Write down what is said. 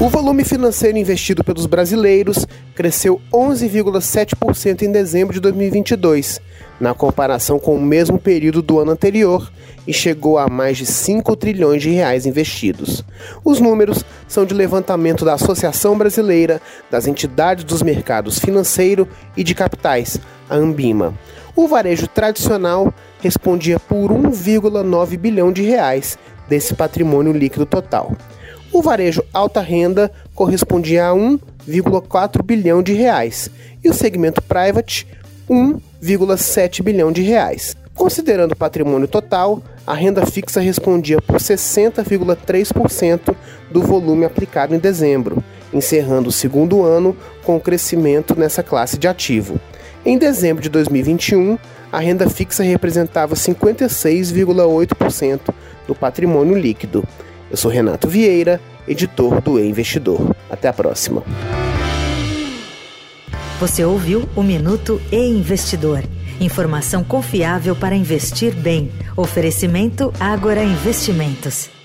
O volume financeiro investido pelos brasileiros cresceu 11,7% em dezembro de 2022, na comparação com o mesmo período do ano anterior, e chegou a mais de 5 trilhões de reais investidos. Os números são de levantamento da Associação Brasileira das Entidades dos Mercados Financeiro e de Capitais, a Ambima. O varejo tradicional respondia por 1,9 bilhão de reais desse patrimônio líquido total. O varejo alta renda correspondia a 1,4 bilhão de reais e o segmento private 1,7 bilhão de reais. Considerando o patrimônio total, a renda fixa respondia por 60,3% do volume aplicado em dezembro, encerrando o segundo ano com crescimento nessa classe de ativo. Em dezembro de 2021, a renda fixa representava 56,8% do patrimônio líquido. Eu sou Renato Vieira, editor do E-Investidor. Até a próxima. Você ouviu o Minuto E-Investidor. Informação confiável para investir bem. Oferecimento Agora Investimentos.